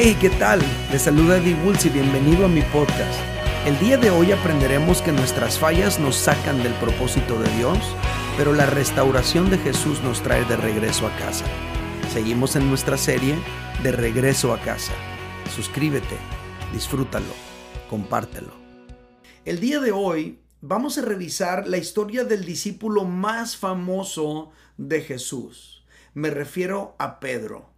Hey, ¿qué tal? Les saluda Eddie Woods y bienvenido a mi podcast. El día de hoy aprenderemos que nuestras fallas nos sacan del propósito de Dios, pero la restauración de Jesús nos trae de regreso a casa. Seguimos en nuestra serie De regreso a casa. Suscríbete, disfrútalo, compártelo. El día de hoy vamos a revisar la historia del discípulo más famoso de Jesús. Me refiero a Pedro.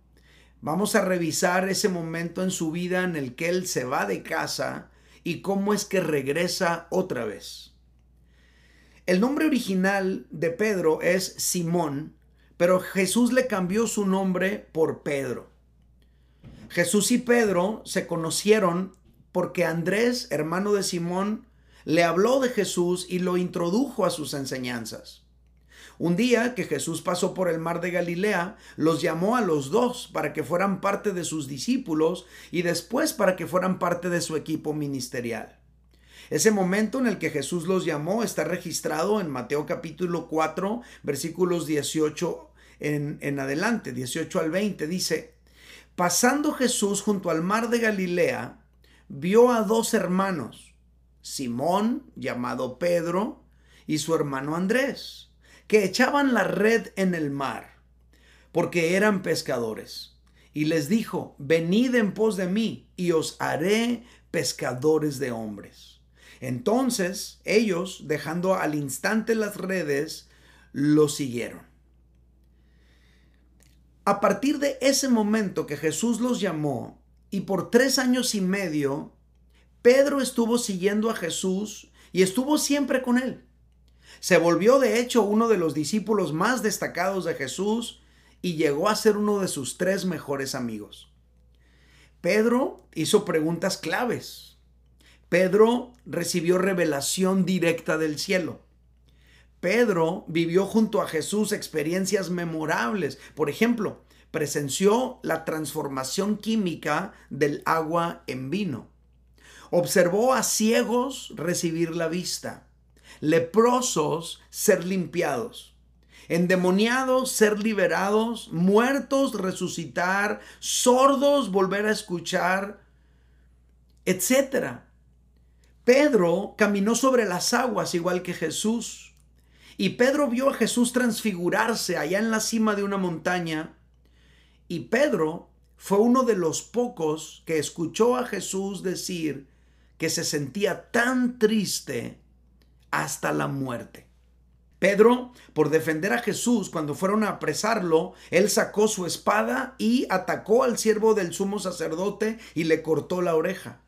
Vamos a revisar ese momento en su vida en el que él se va de casa y cómo es que regresa otra vez. El nombre original de Pedro es Simón, pero Jesús le cambió su nombre por Pedro. Jesús y Pedro se conocieron porque Andrés, hermano de Simón, le habló de Jesús y lo introdujo a sus enseñanzas. Un día que Jesús pasó por el mar de Galilea, los llamó a los dos para que fueran parte de sus discípulos y después para que fueran parte de su equipo ministerial. Ese momento en el que Jesús los llamó está registrado en Mateo capítulo 4, versículos 18 en, en adelante, 18 al 20. Dice, pasando Jesús junto al mar de Galilea, vio a dos hermanos, Simón, llamado Pedro, y su hermano Andrés que echaban la red en el mar, porque eran pescadores. Y les dijo, venid en pos de mí, y os haré pescadores de hombres. Entonces ellos, dejando al instante las redes, lo siguieron. A partir de ese momento que Jesús los llamó, y por tres años y medio, Pedro estuvo siguiendo a Jesús y estuvo siempre con él. Se volvió de hecho uno de los discípulos más destacados de Jesús y llegó a ser uno de sus tres mejores amigos. Pedro hizo preguntas claves. Pedro recibió revelación directa del cielo. Pedro vivió junto a Jesús experiencias memorables. Por ejemplo, presenció la transformación química del agua en vino. Observó a ciegos recibir la vista leprosos ser limpiados, endemoniados ser liberados, muertos resucitar, sordos volver a escuchar, etc. Pedro caminó sobre las aguas igual que Jesús. Y Pedro vio a Jesús transfigurarse allá en la cima de una montaña. Y Pedro fue uno de los pocos que escuchó a Jesús decir que se sentía tan triste hasta la muerte. Pedro, por defender a Jesús cuando fueron a apresarlo, él sacó su espada y atacó al siervo del sumo sacerdote y le cortó la oreja.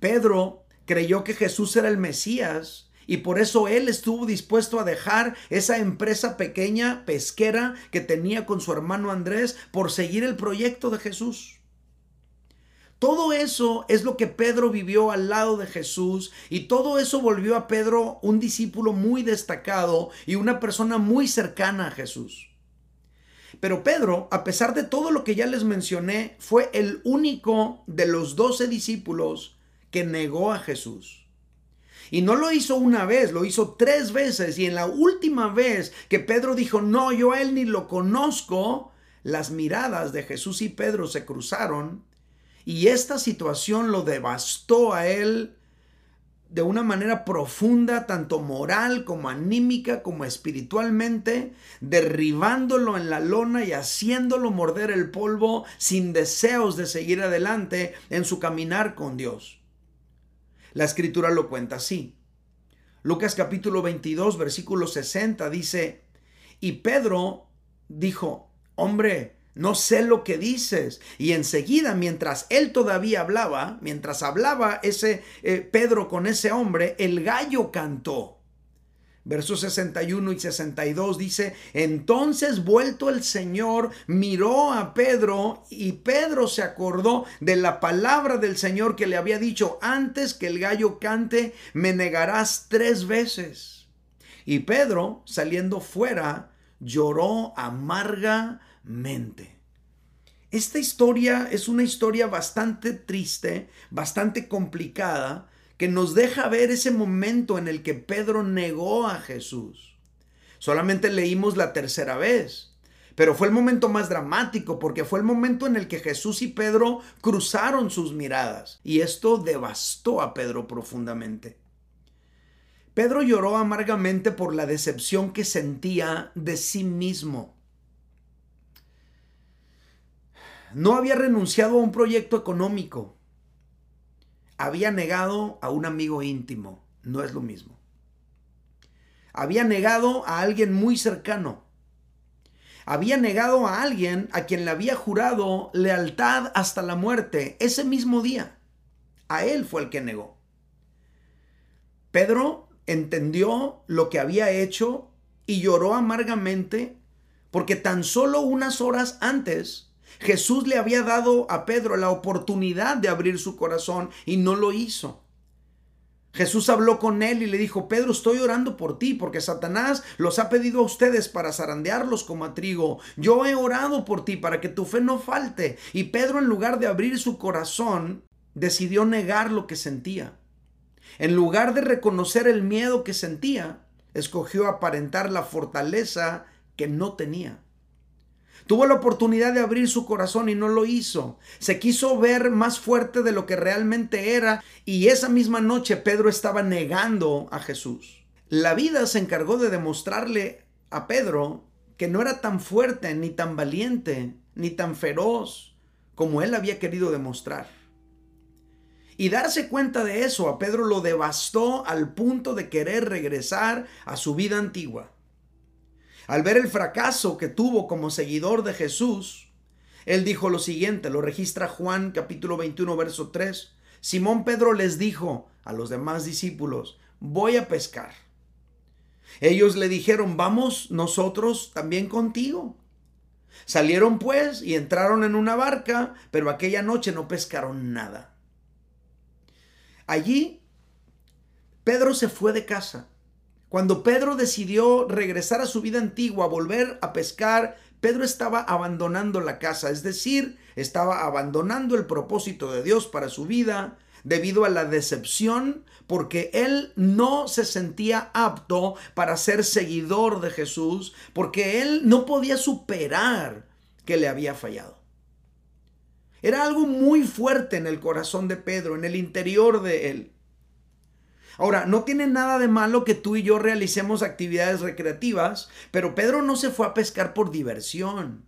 Pedro creyó que Jesús era el Mesías y por eso él estuvo dispuesto a dejar esa empresa pequeña pesquera que tenía con su hermano Andrés por seguir el proyecto de Jesús. Todo eso es lo que Pedro vivió al lado de Jesús y todo eso volvió a Pedro un discípulo muy destacado y una persona muy cercana a Jesús. Pero Pedro, a pesar de todo lo que ya les mencioné, fue el único de los doce discípulos que negó a Jesús. Y no lo hizo una vez, lo hizo tres veces. Y en la última vez que Pedro dijo, no, yo a él ni lo conozco, las miradas de Jesús y Pedro se cruzaron y esta situación lo devastó a él de una manera profunda, tanto moral como anímica, como espiritualmente, derribándolo en la lona y haciéndolo morder el polvo sin deseos de seguir adelante en su caminar con Dios. La escritura lo cuenta así. Lucas capítulo 22, versículo 60 dice, y Pedro dijo, hombre, no sé lo que dices. Y enseguida, mientras él todavía hablaba, mientras hablaba ese eh, Pedro con ese hombre, el gallo cantó. Versos 61 y 62 dice, entonces vuelto el Señor miró a Pedro y Pedro se acordó de la palabra del Señor que le había dicho, antes que el gallo cante, me negarás tres veces. Y Pedro, saliendo fuera, lloró amarga Esta historia es una historia bastante triste, bastante complicada, que nos deja ver ese momento en el que Pedro negó a Jesús. Solamente leímos la tercera vez, Pero fue el momento más dramático porque fue el momento en el que Jesús y Pedro cruzaron sus miradas y esto devastó a Pedro profundamente. Pedro lloró amargamente por la decepción que sentía de sí mismo. No había renunciado a un proyecto económico. Había negado a un amigo íntimo. No es lo mismo. Había negado a alguien muy cercano. Había negado a alguien a quien le había jurado lealtad hasta la muerte ese mismo día. A él fue el que negó. Pedro entendió lo que había hecho y lloró amargamente porque tan solo unas horas antes Jesús le había dado a Pedro la oportunidad de abrir su corazón y no lo hizo. Jesús habló con él y le dijo, Pedro, estoy orando por ti porque Satanás los ha pedido a ustedes para zarandearlos como a trigo. Yo he orado por ti para que tu fe no falte. Y Pedro, en lugar de abrir su corazón, decidió negar lo que sentía. En lugar de reconocer el miedo que sentía, escogió aparentar la fortaleza que no tenía. Tuvo la oportunidad de abrir su corazón y no lo hizo. Se quiso ver más fuerte de lo que realmente era y esa misma noche Pedro estaba negando a Jesús. La vida se encargó de demostrarle a Pedro que no era tan fuerte, ni tan valiente, ni tan feroz como él había querido demostrar. Y darse cuenta de eso a Pedro lo devastó al punto de querer regresar a su vida antigua. Al ver el fracaso que tuvo como seguidor de Jesús, él dijo lo siguiente, lo registra Juan capítulo 21 verso 3. Simón Pedro les dijo a los demás discípulos, voy a pescar. Ellos le dijeron, vamos nosotros también contigo. Salieron pues y entraron en una barca, pero aquella noche no pescaron nada. Allí, Pedro se fue de casa. Cuando Pedro decidió regresar a su vida antigua, volver a pescar, Pedro estaba abandonando la casa, es decir, estaba abandonando el propósito de Dios para su vida debido a la decepción, porque él no se sentía apto para ser seguidor de Jesús, porque él no podía superar que le había fallado. Era algo muy fuerte en el corazón de Pedro, en el interior de él. Ahora, no tiene nada de malo que tú y yo realicemos actividades recreativas, pero Pedro no se fue a pescar por diversión.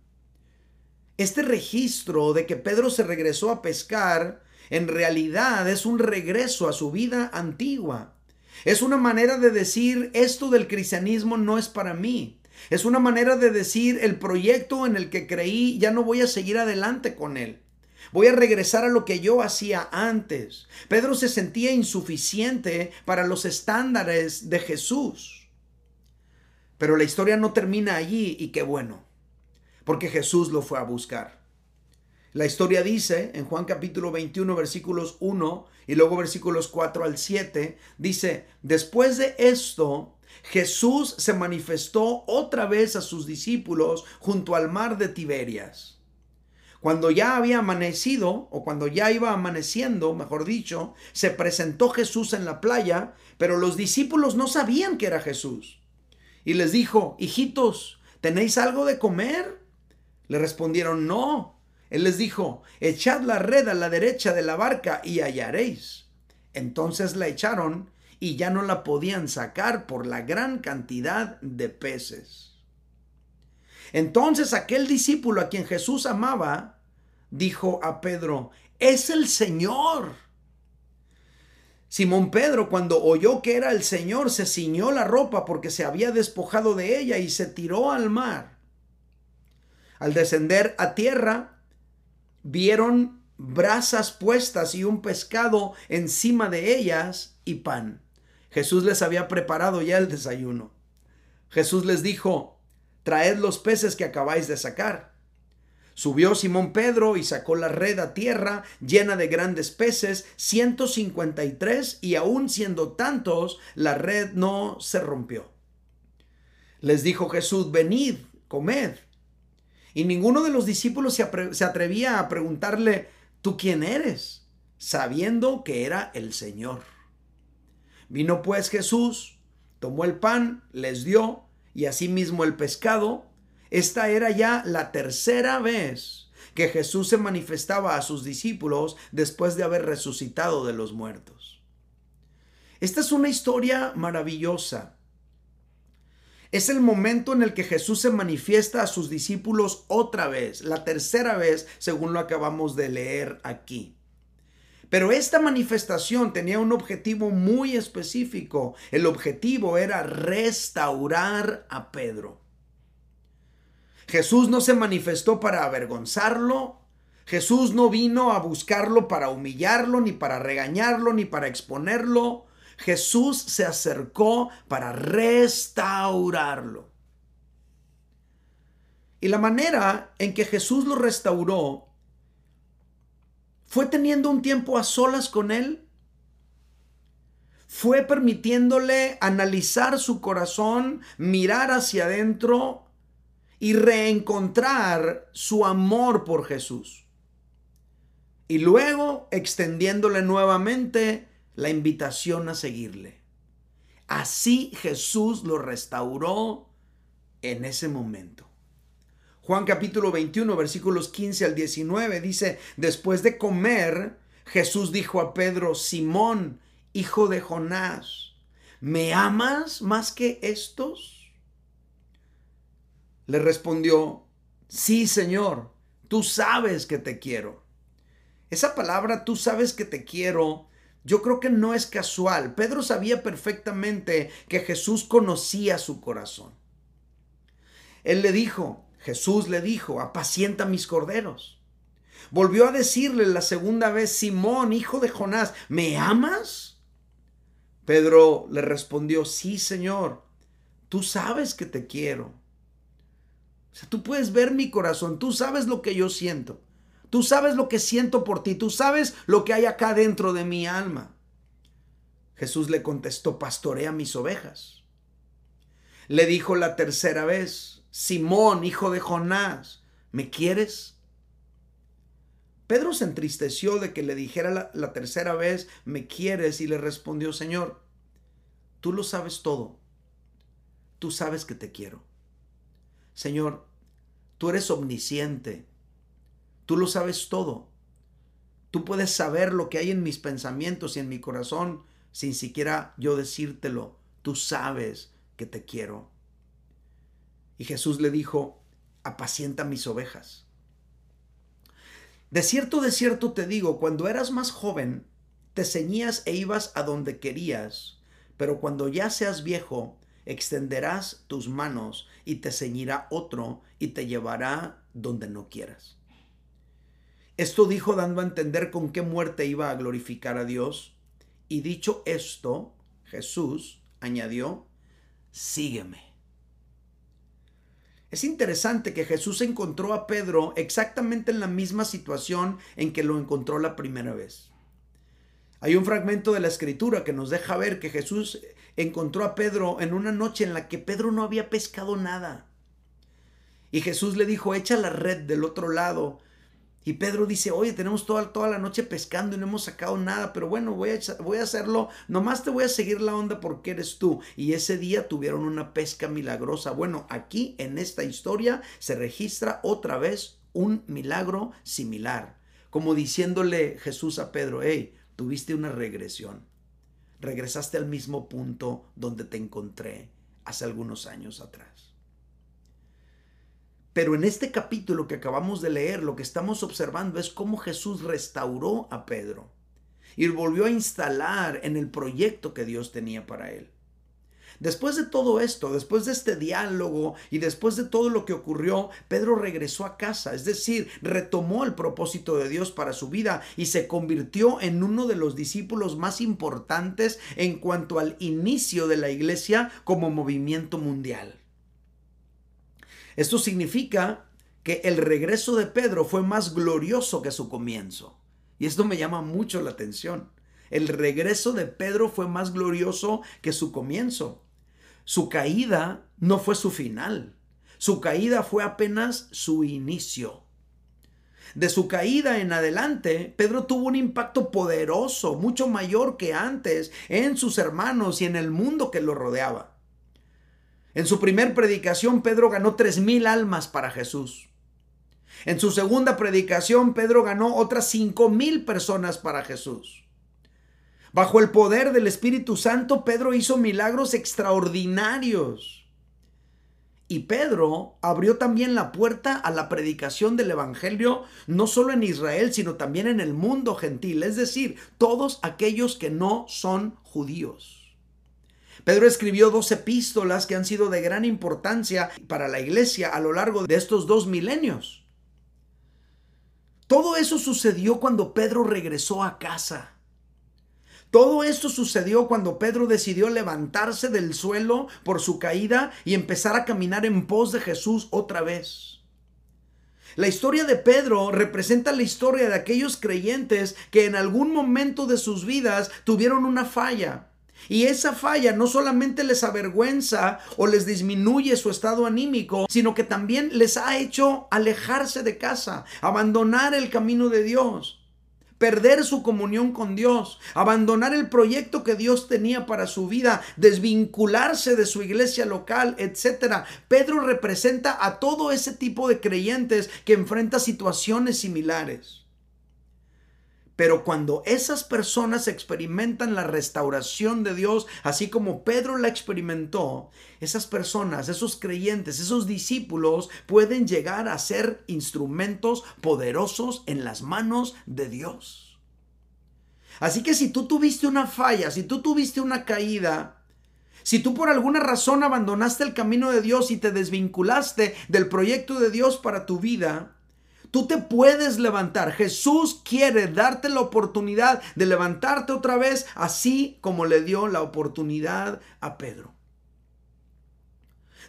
Este registro de que Pedro se regresó a pescar, en realidad es un regreso a su vida antigua. Es una manera de decir, esto del cristianismo no es para mí. Es una manera de decir, el proyecto en el que creí, ya no voy a seguir adelante con él. Voy a regresar a lo que yo hacía antes. Pedro se sentía insuficiente para los estándares de Jesús. Pero la historia no termina allí y qué bueno, porque Jesús lo fue a buscar. La historia dice en Juan capítulo 21 versículos 1 y luego versículos 4 al 7, dice, después de esto, Jesús se manifestó otra vez a sus discípulos junto al mar de Tiberias. Cuando ya había amanecido, o cuando ya iba amaneciendo, mejor dicho, se presentó Jesús en la playa, pero los discípulos no sabían que era Jesús. Y les dijo, hijitos, ¿tenéis algo de comer? Le respondieron, no. Él les dijo, echad la red a la derecha de la barca y hallaréis. Entonces la echaron y ya no la podían sacar por la gran cantidad de peces. Entonces aquel discípulo a quien Jesús amaba dijo a Pedro, es el Señor. Simón Pedro, cuando oyó que era el Señor, se ciñó la ropa porque se había despojado de ella y se tiró al mar. Al descender a tierra, vieron brasas puestas y un pescado encima de ellas y pan. Jesús les había preparado ya el desayuno. Jesús les dijo, traed los peces que acabáis de sacar. Subió Simón Pedro y sacó la red a tierra llena de grandes peces, 153, y aun siendo tantos, la red no se rompió. Les dijo Jesús, venid, comed. Y ninguno de los discípulos se atrevía a preguntarle, ¿tú quién eres? sabiendo que era el Señor. Vino pues Jesús, tomó el pan, les dio, y asimismo el pescado. Esta era ya la tercera vez que Jesús se manifestaba a sus discípulos después de haber resucitado de los muertos. Esta es una historia maravillosa. Es el momento en el que Jesús se manifiesta a sus discípulos otra vez, la tercera vez, según lo acabamos de leer aquí. Pero esta manifestación tenía un objetivo muy específico. El objetivo era restaurar a Pedro. Jesús no se manifestó para avergonzarlo. Jesús no vino a buscarlo para humillarlo, ni para regañarlo, ni para exponerlo. Jesús se acercó para restaurarlo. Y la manera en que Jesús lo restauró fue teniendo un tiempo a solas con él. Fue permitiéndole analizar su corazón, mirar hacia adentro y reencontrar su amor por Jesús. Y luego extendiéndole nuevamente la invitación a seguirle. Así Jesús lo restauró en ese momento. Juan capítulo 21, versículos 15 al 19 dice, después de comer, Jesús dijo a Pedro, Simón, hijo de Jonás, ¿me amas más que estos? Le respondió, sí, Señor, tú sabes que te quiero. Esa palabra, tú sabes que te quiero, yo creo que no es casual. Pedro sabía perfectamente que Jesús conocía su corazón. Él le dijo, Jesús le dijo, apacienta mis corderos. Volvió a decirle la segunda vez, Simón, hijo de Jonás, ¿me amas? Pedro le respondió, sí, Señor, tú sabes que te quiero. O sea, tú puedes ver mi corazón, tú sabes lo que yo siento, tú sabes lo que siento por ti, tú sabes lo que hay acá dentro de mi alma. Jesús le contestó, pastorea mis ovejas. Le dijo la tercera vez, Simón, hijo de Jonás, ¿me quieres? Pedro se entristeció de que le dijera la, tercera vez, ¿me quieres? Y le respondió, Señor, tú lo sabes todo. Tú sabes que te quiero. Señor, tú eres omnisciente. Tú lo sabes todo. Tú puedes saber lo que hay en mis pensamientos y en mi corazón sin siquiera yo decírtelo. Tú sabes que te quiero. Y Jesús le dijo, apacienta mis ovejas. De cierto, de cierto te digo, cuando eras más joven, te ceñías e ibas a donde querías, pero cuando ya seas viejo, extenderás tus manos y te ceñirá otro y te llevará donde no quieras. Esto dijo dando a entender con qué muerte iba a glorificar a Dios. Y dicho esto, Jesús añadió, sígueme. Es interesante que Jesús encontró a Pedro exactamente en la misma situación en que lo encontró la primera vez. Hay un fragmento de la escritura que nos deja ver que Jesús encontró a Pedro en una noche en la que Pedro no había pescado nada. Y Jesús le dijo, echa la red del otro lado y Pedro dice, oye, tenemos toda, toda la noche pescando y no hemos sacado nada, pero bueno, voy a, voy a hacerlo, nomás te voy a seguir la onda porque eres tú. Y ese día tuvieron una pesca milagrosa. Bueno, aquí en esta historia se registra otra vez un milagro similar, como diciéndole Jesús a Pedro, hey, tuviste una regresión. Regresaste al mismo punto donde te encontré hace algunos años atrás. Pero en este capítulo que acabamos de leer, lo que estamos observando es cómo Jesús restauró a Pedro y volvió a instalar en el proyecto que Dios tenía para él. Después de todo esto, después de este diálogo y después de todo lo que ocurrió, Pedro regresó a casa, es decir, retomó el propósito de Dios para su vida y se convirtió en uno de los discípulos más importantes en cuanto al inicio de la iglesia como movimiento mundial. Esto significa que el regreso de Pedro fue más glorioso que su comienzo. Y esto me llama mucho la atención. El regreso de Pedro fue más glorioso que su comienzo. Su caída no fue su final. Su caída fue apenas su inicio. De su caída en adelante, Pedro tuvo un impacto poderoso, mucho mayor que antes, en sus hermanos y en el mundo que lo rodeaba. En su primer predicación, Pedro ganó tres mil almas para Jesús. En su segunda predicación, Pedro ganó otras cinco mil personas para Jesús. Bajo el poder del Espíritu Santo, Pedro hizo milagros extraordinarios. Y Pedro abrió también la puerta a la predicación del Evangelio, no solo en Israel, sino también en el mundo gentil, es decir, todos aquellos que no son judíos. Pedro escribió dos epístolas que han sido de gran importancia para la iglesia a lo largo de estos dos milenios. Todo eso sucedió cuando Pedro regresó a casa. Todo esto sucedió cuando Pedro decidió levantarse del suelo por su caída y empezar a caminar en pos de Jesús otra vez. La historia de Pedro representa la historia de aquellos creyentes que en algún momento de sus vidas tuvieron una falla. Y esa falla no solamente les avergüenza o les disminuye su estado anímico, sino que también les ha hecho alejarse de casa, abandonar el camino de Dios perder su comunión con Dios, abandonar el proyecto que Dios tenía para su vida, desvincularse de su iglesia local, etc. Pedro representa a todo ese tipo de creyentes que enfrenta situaciones similares. Pero cuando esas personas experimentan la restauración de Dios, así como Pedro la experimentó, esas personas, esos creyentes, esos discípulos pueden llegar a ser instrumentos poderosos en las manos de Dios. Así que si tú tuviste una falla, si tú tuviste una caída, si tú por alguna razón abandonaste el camino de Dios y te desvinculaste del proyecto de Dios para tu vida, Tú te puedes levantar. Jesús quiere darte la oportunidad de levantarte otra vez, así como le dio la oportunidad a Pedro.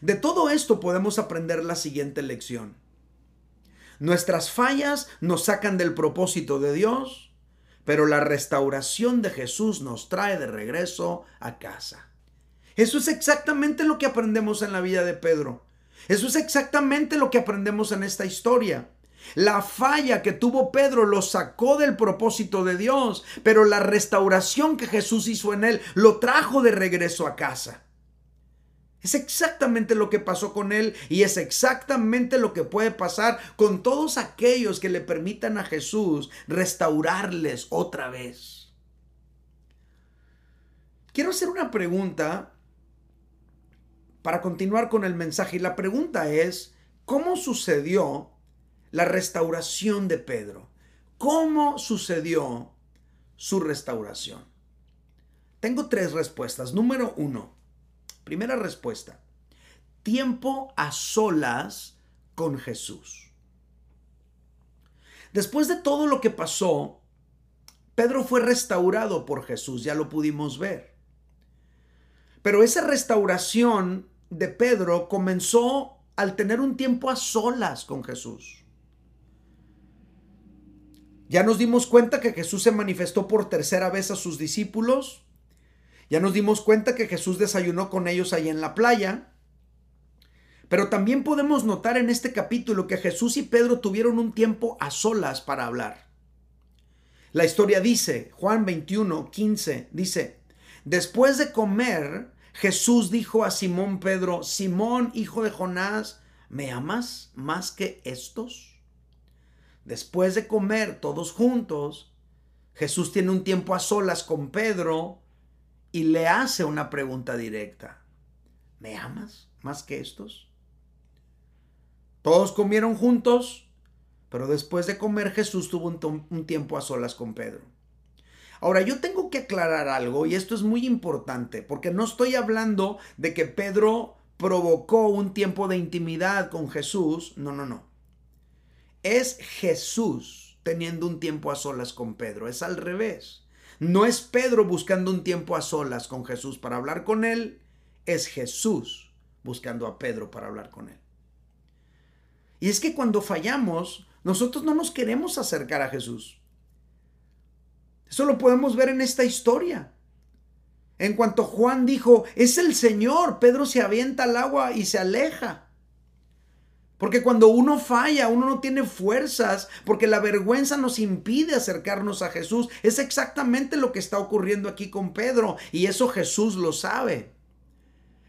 De todo esto podemos aprender la siguiente lección. Nuestras fallas nos sacan del propósito de Dios, pero la restauración de Jesús nos trae de regreso a casa. Eso es exactamente lo que aprendemos en la vida de Pedro. Eso es exactamente lo que aprendemos en esta historia. La falla que tuvo Pedro lo sacó del propósito de Dios, pero la restauración que Jesús hizo en él lo trajo de regreso a casa. Es exactamente lo que pasó con él y es exactamente lo que puede pasar con todos aquellos que le permitan a Jesús restaurarles otra vez. Quiero hacer una pregunta para continuar con el mensaje y la pregunta es, ¿cómo sucedió la restauración de Pedro. ¿Cómo sucedió su restauración? Tengo tres respuestas. Número uno, primera respuesta, tiempo a solas con Jesús. Después de todo lo que pasó, Pedro fue restaurado por Jesús, ya lo pudimos ver. Pero esa restauración de Pedro comenzó al tener un tiempo a solas con Jesús. Ya nos dimos cuenta que Jesús se manifestó por tercera vez a sus discípulos. Ya nos dimos cuenta que Jesús desayunó con ellos ahí en la playa. Pero también podemos notar en este capítulo que Jesús y Pedro tuvieron un tiempo a solas para hablar. La historia dice, Juan 21, 15, dice, después de comer, Jesús dijo a Simón Pedro, Simón, hijo de Jonás, ¿me amas más que estos? Después de comer todos juntos, Jesús tiene un tiempo a solas con Pedro y le hace una pregunta directa. ¿Me amas más que estos? Todos comieron juntos, pero después de comer Jesús tuvo un, tiempo a solas con Pedro. Ahora, yo tengo que aclarar algo y esto es muy importante, porque no estoy hablando de que Pedro provocó un tiempo de intimidad con Jesús, no, no, no es Jesús teniendo un tiempo a solas con Pedro, es al revés. No es Pedro buscando un tiempo a solas con Jesús para hablar con él, es Jesús buscando a Pedro para hablar con él. Y es que cuando fallamos, nosotros no nos queremos acercar a Jesús. Eso lo podemos ver en esta historia. En cuanto Juan dijo, es el Señor, Pedro se avienta al agua y se aleja. Porque cuando uno falla, uno no tiene fuerzas, porque la vergüenza nos impide acercarnos a Jesús. Es exactamente lo que está ocurriendo aquí con Pedro, y eso Jesús lo sabe.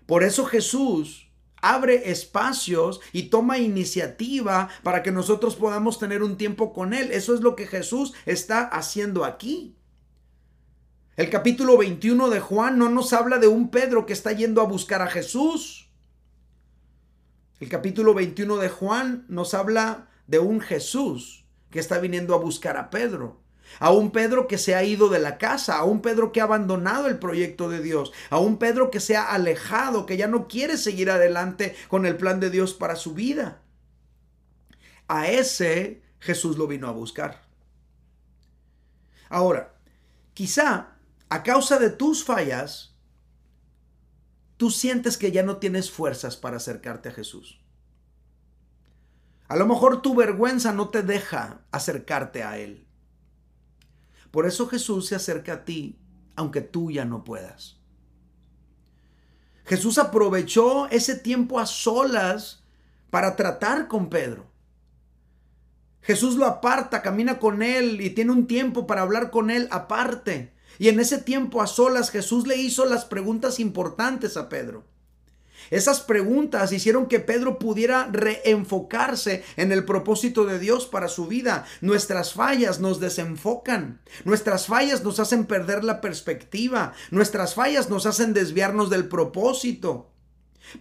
Por eso Jesús abre espacios y toma iniciativa para que nosotros podamos tener un tiempo con Él. Eso es lo que Jesús está haciendo aquí. El capítulo 21 de Juan no nos habla de un Pedro que está yendo a buscar a Jesús. El capítulo 21 de Juan nos habla de un Jesús que está viniendo a buscar a Pedro. A un Pedro que se ha ido de la casa, a un Pedro que ha abandonado el proyecto de Dios, a un Pedro que se ha alejado, que ya no quiere seguir adelante con el plan de Dios para su vida. A ese Jesús lo vino a buscar. Ahora, quizá a causa de tus fallas, tú sientes que ya no tienes fuerzas para acercarte a Jesús. A lo mejor tu vergüenza no te deja acercarte a Él. Por eso Jesús se acerca a ti, aunque tú ya no puedas. Jesús aprovechó ese tiempo a solas para tratar con Pedro. Jesús lo aparta, camina con él y tiene un tiempo para hablar con él aparte. Y en ese tiempo a solas Jesús le hizo las preguntas importantes a Pedro. Esas preguntas hicieron que Pedro pudiera reenfocarse en el propósito de Dios para su vida. Nuestras fallas nos desenfocan. Nuestras fallas nos hacen perder la perspectiva. Nuestras fallas nos hacen desviarnos del propósito.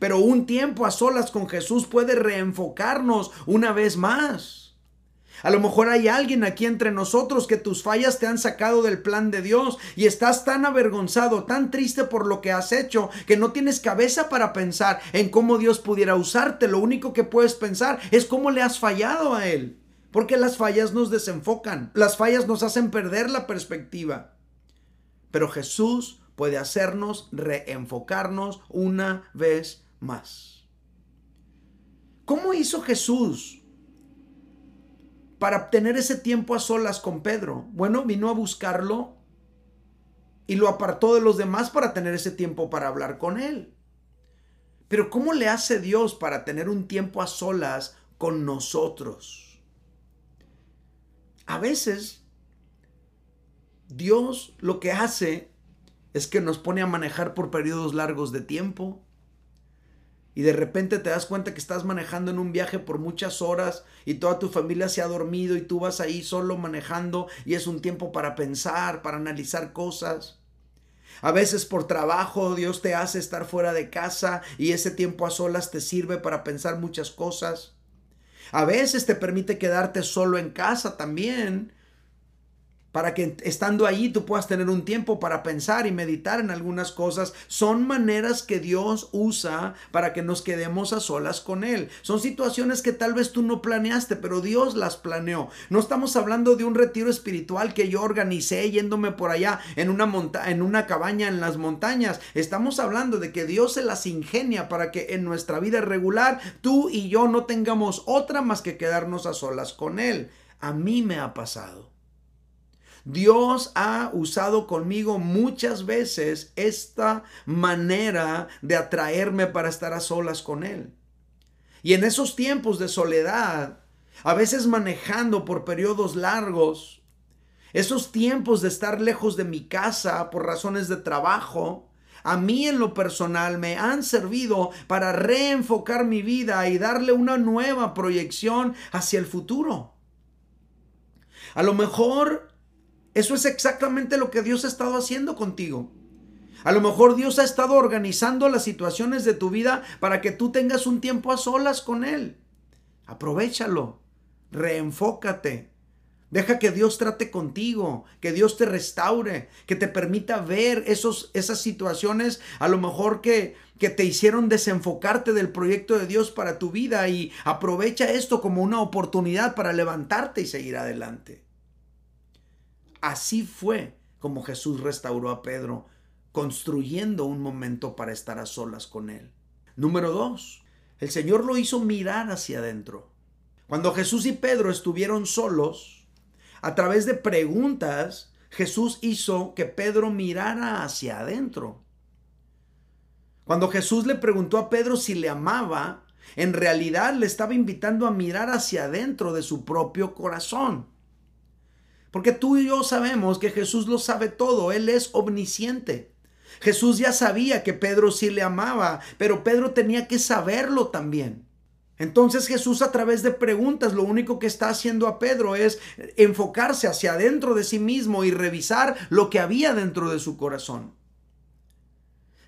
Pero un tiempo a solas con Jesús puede reenfocarnos una vez más. A lo mejor hay alguien aquí entre nosotros que tus fallas te han sacado del plan de Dios y estás tan avergonzado, tan triste por lo que has hecho, que no tienes cabeza para pensar en cómo Dios pudiera usarte. Lo único que puedes pensar es cómo le has fallado a Él. Porque las fallas nos desenfocan, las fallas nos hacen perder la perspectiva. Pero Jesús puede hacernos reenfocarnos una vez más. ¿Cómo hizo Jesús para obtener ese tiempo a solas con Pedro? Bueno, vino a buscarlo y lo apartó de los demás para tener ese tiempo para hablar con él. Pero ¿cómo le hace Dios para tener un tiempo a solas con nosotros? A veces Dios lo que hace es que nos pone a manejar por periodos largos de tiempo y de repente te das cuenta que estás manejando en un viaje por muchas horas y toda tu familia se ha dormido y tú vas ahí solo manejando y es un tiempo para pensar, para analizar cosas. A veces por trabajo Dios te hace estar fuera de casa y ese tiempo a solas te sirve para pensar muchas cosas. A veces te permite quedarte solo en casa también para que estando allí tú puedas tener un tiempo para pensar y meditar en algunas cosas. Son maneras que Dios usa para que nos quedemos a solas con Él. Son situaciones que tal vez tú no planeaste, pero Dios las planeó. No estamos hablando de un retiro espiritual que yo organicé yéndome por allá en una, monta en una cabaña en las montañas. Estamos hablando de que Dios se las ingenia para que en nuestra vida regular tú y yo no tengamos otra más que quedarnos a solas con Él. A mí me ha pasado. Dios ha usado conmigo muchas veces esta manera de atraerme para estar a solas con Él. Y en esos tiempos de soledad, a veces manejando por periodos largos, esos tiempos de estar lejos de mi casa por razones de trabajo, a mí en lo personal me han servido para reenfocar mi vida y darle una nueva proyección hacia el futuro. A lo mejor eso es exactamente lo que Dios ha estado haciendo contigo. A lo mejor Dios ha estado organizando las situaciones de tu vida para que tú tengas un tiempo a solas con Él. Aprovechalo, reenfócate. Deja que Dios trate contigo, que Dios te restaure, que te permita ver esos, esas situaciones a lo mejor que, que te hicieron desenfocarte del proyecto de Dios para tu vida y aprovecha esto como una oportunidad para levantarte y seguir adelante. Así fue como Jesús restauró a Pedro, construyendo un momento para estar a solas con él. Número dos, el Señor lo hizo mirar hacia adentro. Cuando Jesús y Pedro estuvieron solos, a través de preguntas, Jesús hizo que Pedro mirara hacia adentro. Cuando Jesús le preguntó a Pedro si le amaba, en realidad le estaba invitando a mirar hacia adentro de su propio corazón. Porque tú y yo sabemos que Jesús lo sabe todo, Él es omnisciente. Jesús ya sabía que Pedro sí le amaba, pero Pedro tenía que saberlo también. Entonces Jesús a través de preguntas lo único que está haciendo a Pedro es enfocarse hacia adentro de sí mismo y revisar lo que había dentro de su corazón.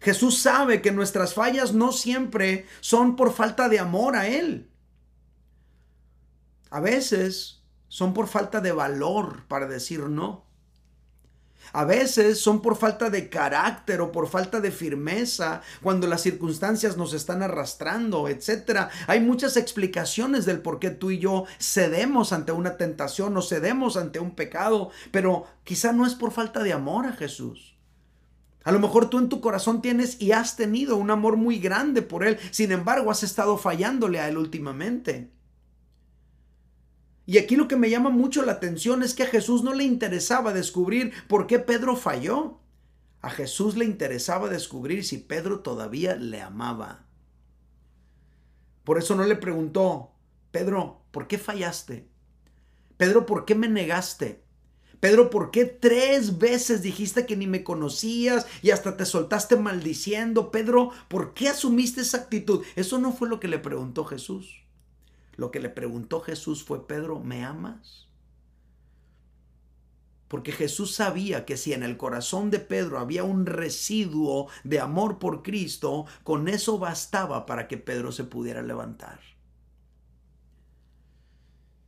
Jesús sabe que nuestras fallas no siempre son por falta de amor a Él. A veces son por falta de valor para decir no. A veces son por falta de carácter o por falta de firmeza cuando las circunstancias nos están arrastrando, etc. Hay muchas explicaciones del por qué tú y yo cedemos ante una tentación o cedemos ante un pecado, pero quizá no es por falta de amor a Jesús. A lo mejor tú en tu corazón tienes y has tenido un amor muy grande por Él, sin embargo has estado fallándole a Él últimamente. Y aquí lo que me llama mucho la atención es que a Jesús no le interesaba descubrir por qué Pedro falló. A Jesús le interesaba descubrir si Pedro todavía le amaba. Por eso no le preguntó, Pedro, ¿por qué fallaste? Pedro, ¿por qué me negaste? Pedro, ¿por qué tres veces dijiste que ni me conocías y hasta te soltaste maldiciendo? Pedro, ¿por qué asumiste esa actitud? Eso no fue lo que le preguntó Jesús. Lo que le preguntó Jesús fue, Pedro, ¿me amas? Porque Jesús sabía que si en el corazón de Pedro había un residuo de amor por Cristo, con eso bastaba para que Pedro se pudiera levantar.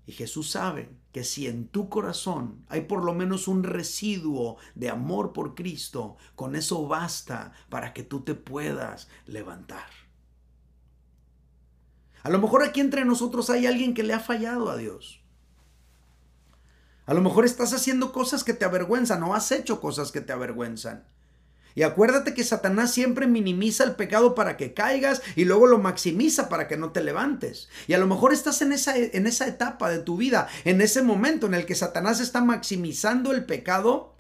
Y Jesús sabe que si en tu corazón hay por lo menos un residuo de amor por Cristo, con eso basta para que tú te puedas levantar. A lo mejor aquí entre nosotros hay alguien que le ha fallado a Dios. A lo mejor estás haciendo cosas que te avergüenzan o has hecho cosas que te avergüenzan. Y acuérdate que Satanás siempre minimiza el pecado para que caigas y luego lo maximiza para que no te levantes. Y a lo mejor estás en esa, en esa etapa de tu vida, en ese momento en el que Satanás está maximizando el pecado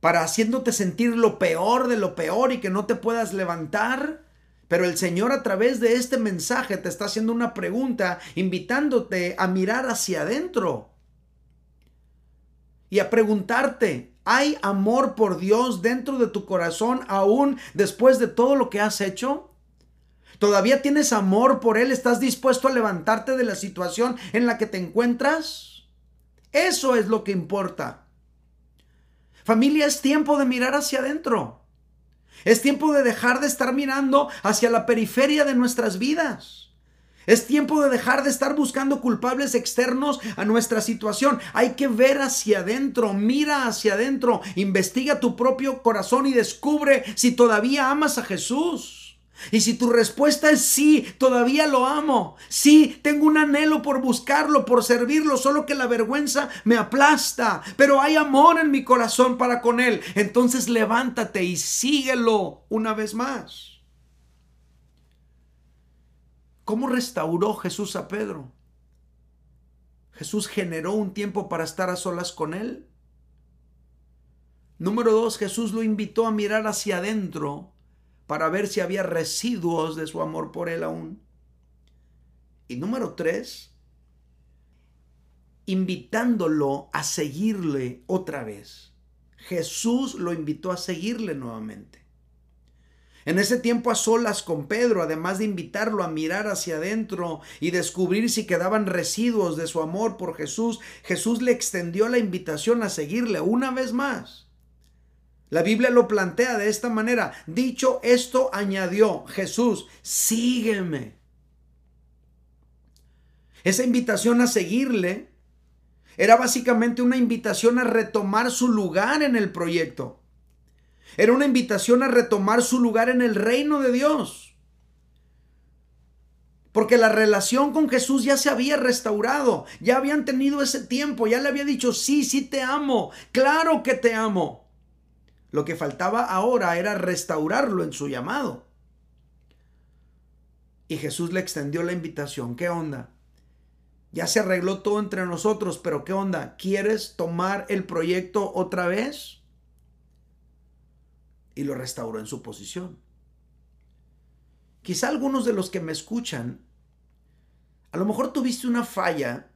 para haciéndote sentir lo peor de lo peor y que no te puedas levantar. Pero el Señor a través de este mensaje te está haciendo una pregunta, invitándote a mirar hacia adentro y a preguntarte, ¿hay amor por Dios dentro de tu corazón aún después de todo lo que has hecho? ¿Todavía tienes amor por Él? ¿Estás dispuesto a levantarte de la situación en la que te encuentras? Eso es lo que importa. Familia, es tiempo de mirar hacia adentro. Es tiempo de dejar de estar mirando hacia la periferia de nuestras vidas. Es tiempo de dejar de estar buscando culpables externos a nuestra situación. Hay que ver hacia adentro, mira hacia adentro, investiga tu propio corazón y descubre si todavía amas a Jesús. Y si tu respuesta es sí, todavía lo amo. Sí, tengo un anhelo por buscarlo, por servirlo, solo que la vergüenza me aplasta. Pero hay amor en mi corazón para con él. Entonces levántate y síguelo una vez más. ¿Cómo restauró Jesús a Pedro? Jesús generó un tiempo para estar a solas con él. Número dos, Jesús lo invitó a mirar hacia adentro para ver si había residuos de su amor por él aún. Y número tres, invitándolo a seguirle otra vez. Jesús lo invitó a seguirle nuevamente. En ese tiempo a solas con Pedro, además de invitarlo a mirar hacia adentro y descubrir si quedaban residuos de su amor por Jesús, Jesús le extendió la invitación a seguirle una vez más. La Biblia lo plantea de esta manera. Dicho esto, añadió Jesús, sígueme. Esa invitación a seguirle era básicamente una invitación a retomar su lugar en el proyecto. Era una invitación a retomar su lugar en el reino de Dios. Porque la relación con Jesús ya se había restaurado, ya habían tenido ese tiempo, ya le había dicho, sí, sí te amo, claro que te amo. Lo que faltaba ahora era restaurarlo en su llamado. Y Jesús le extendió la invitación. ¿Qué onda? Ya se arregló todo entre nosotros, pero ¿qué onda? ¿Quieres tomar el proyecto otra vez? Y lo restauró en su posición. Quizá algunos de los que me escuchan, a lo mejor tuviste una falla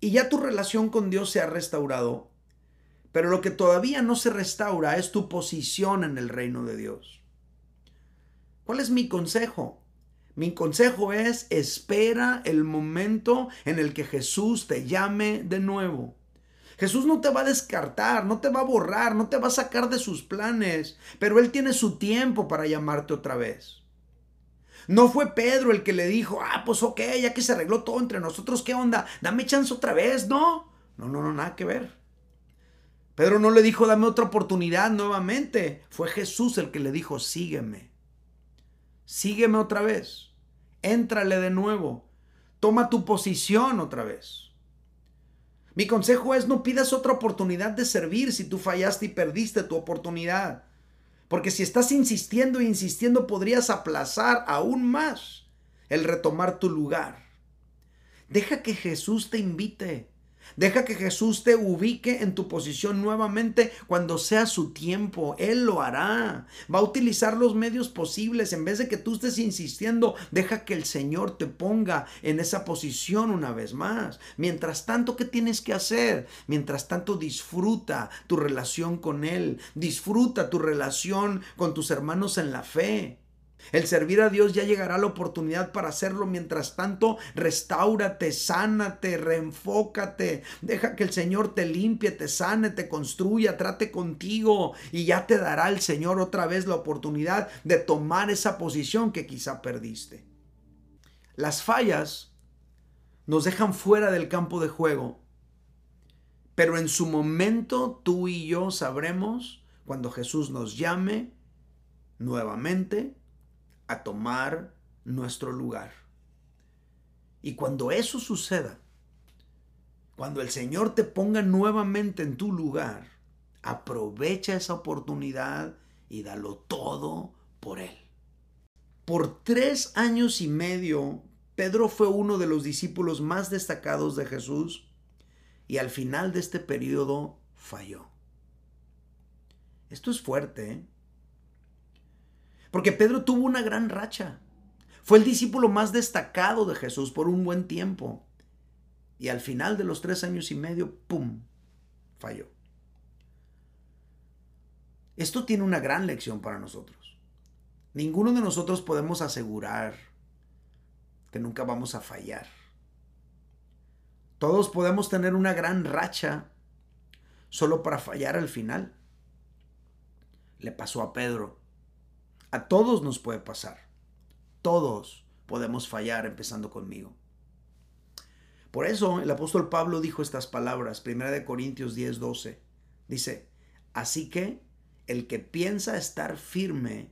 y ya tu relación con Dios se ha restaurado, Pero lo que todavía no se restaura es tu posición en el reino de Dios. ¿Cuál es mi consejo? Mi consejo es espera el momento en el que Jesús te llame de nuevo. Jesús no te va a descartar, no te va a borrar, no te va a sacar de sus planes, pero Él tiene su tiempo para llamarte otra vez. No fue Pedro el que le dijo, ah, pues ok, ya que se arregló todo entre nosotros, ¿qué onda? Dame chance otra vez, ¿no? No, no, no, nada que ver. Pedro no le dijo, dame otra oportunidad nuevamente. Fue Jesús el que le dijo, sígueme. Sígueme otra vez. Éntrale de nuevo. Toma tu posición otra vez. Mi consejo es no pidas otra oportunidad de servir si tú fallaste y perdiste tu oportunidad. Porque si estás insistiendo e insistiendo podrías aplazar aún más el retomar tu lugar. Deja que Jesús te invite. Deja que Jesús te ubique en tu posición nuevamente cuando sea su tiempo. Él lo hará. Va a utilizar los medios posibles. En vez de que tú estés insistiendo, deja que el Señor te ponga en esa posición una vez más. Mientras tanto, ¿qué tienes que hacer? Mientras tanto, disfruta tu relación con Él. Disfruta tu relación con tus hermanos en la fe. El servir a Dios ya llegará la oportunidad para hacerlo. Mientras tanto, restaurate, sánate, reenfócate. Deja que el Señor te limpie, te sane, te construya, trate contigo y ya te dará el Señor otra vez la oportunidad de tomar esa posición que quizá perdiste. Las fallas nos dejan fuera del campo de juego, pero en su momento tú y yo sabremos cuando Jesús nos llame nuevamente a tomar nuestro lugar. Y cuando eso suceda, cuando el Señor te ponga nuevamente en tu lugar, aprovecha esa oportunidad y dalo todo por Él. Por tres años y medio, Pedro fue uno de los discípulos más destacados de Jesús y al final de este periodo falló. Esto es fuerte, ¿eh? Porque Pedro tuvo una gran racha. Fue el discípulo más destacado de Jesús por un buen tiempo. Y al final de los tres años y medio, ¡pum!, falló. Esto tiene una gran lección para nosotros. Ninguno de nosotros podemos asegurar que nunca vamos a fallar. Todos podemos tener una gran racha solo para fallar al final. Le pasó a Pedro. A todos nos puede pasar. Todos podemos fallar empezando conmigo. Por eso el apóstol Pablo dijo estas palabras, 1 Corintios 10, 12. Dice, así que el que piensa estar firme,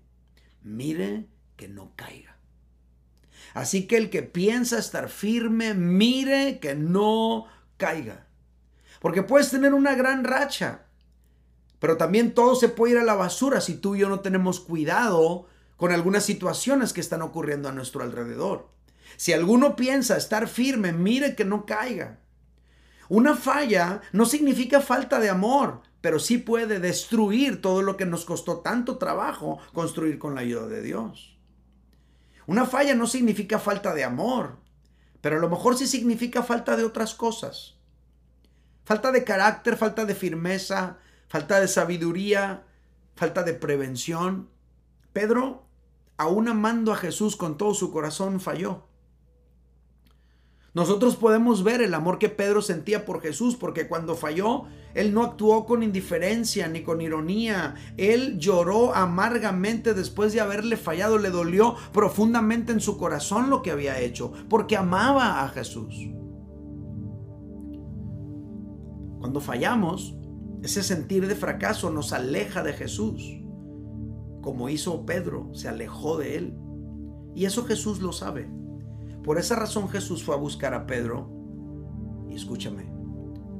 mire que no caiga. Así que el que piensa estar firme, mire que no caiga. Porque puedes tener una gran racha, pero también todo se puede ir a la basura si tú y yo no tenemos cuidado con algunas situaciones que están ocurriendo a nuestro alrededor. Si alguno piensa estar firme, mire que no caiga. Una falla no significa falta de amor, pero sí puede destruir todo lo que nos costó tanto trabajo construir con la ayuda de Dios. Una falla no significa falta de amor, pero a lo mejor sí significa falta de otras cosas. Falta de carácter, falta de firmeza, falta de sabiduría, falta de prevención. Pedro, aún amando a Jesús con todo su corazón, falló. Nosotros podemos ver el amor que Pedro sentía por Jesús, porque cuando falló, él no actuó con indiferencia ni con ironía. Él lloró amargamente después de haberle fallado. Le dolió profundamente en su corazón lo que había hecho, porque amaba a Jesús. Cuando fallamos, ese sentir de fracaso nos aleja de Jesús, como hizo Pedro, se alejó de él. Y eso Jesús lo sabe. Por esa razón Jesús fue a buscar a Pedro. Y escúchame,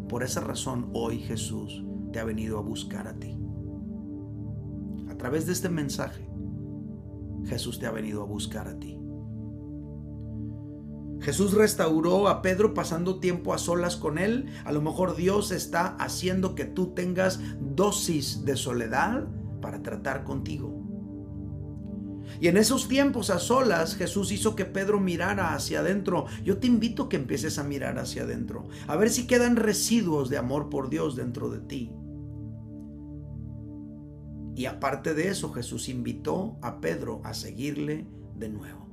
por esa razón hoy Jesús te ha venido a buscar a ti. A través de este mensaje, Jesús te ha venido a buscar a ti. Jesús restauró a Pedro pasando tiempo a solas con él. A lo mejor Dios está haciendo que tú tengas dosis de soledad para tratar contigo. Y en esos tiempos a solas Jesús hizo que Pedro mirara hacia adentro. Yo te invito a que empieces a mirar hacia adentro, a ver si quedan residuos de amor por Dios dentro de ti. Y aparte de eso, Jesús invitó a Pedro a seguirle de nuevo.